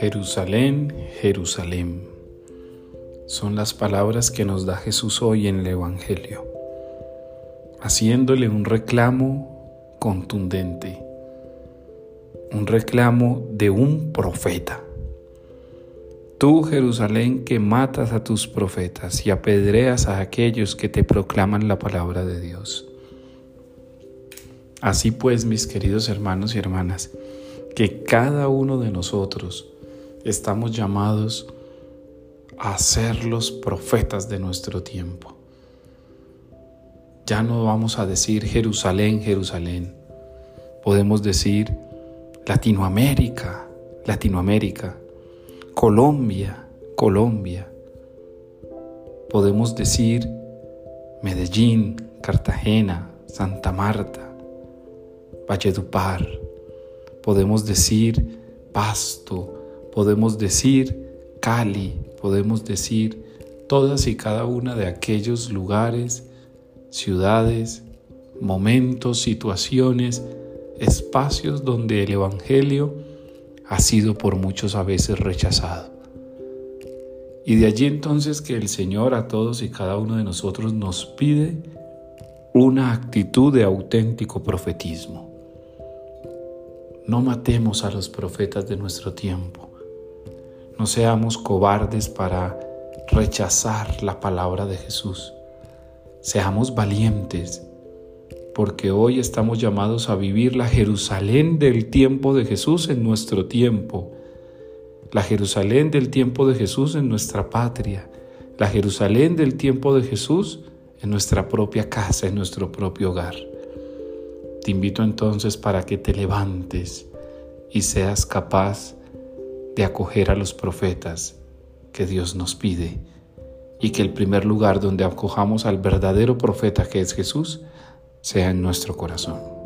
Jerusalén, Jerusalén. Son las palabras que nos da Jesús hoy en el Evangelio, haciéndole un reclamo contundente, un reclamo de un profeta. Tú, Jerusalén, que matas a tus profetas y apedreas a aquellos que te proclaman la palabra de Dios. Así pues, mis queridos hermanos y hermanas, que cada uno de nosotros estamos llamados a ser los profetas de nuestro tiempo. Ya no vamos a decir Jerusalén, Jerusalén. Podemos decir Latinoamérica, Latinoamérica, Colombia, Colombia. Podemos decir Medellín, Cartagena, Santa Marta, Valledupar. Podemos decir Pasto, podemos decir Cali, podemos decir todas y cada una de aquellos lugares, ciudades, momentos, situaciones, espacios donde el Evangelio ha sido por muchos a veces rechazado. Y de allí entonces que el Señor a todos y cada uno de nosotros nos pide una actitud de auténtico profetismo. No matemos a los profetas de nuestro tiempo. No seamos cobardes para rechazar la palabra de Jesús. Seamos valientes, porque hoy estamos llamados a vivir la Jerusalén del tiempo de Jesús en nuestro tiempo, la Jerusalén del tiempo de Jesús en nuestra patria, la Jerusalén del tiempo de Jesús en nuestra propia casa, en nuestro propio hogar. Te invito entonces para que te levantes y seas capaz de acoger a los profetas que Dios nos pide y que el primer lugar donde acojamos al verdadero profeta que es Jesús sea en nuestro corazón.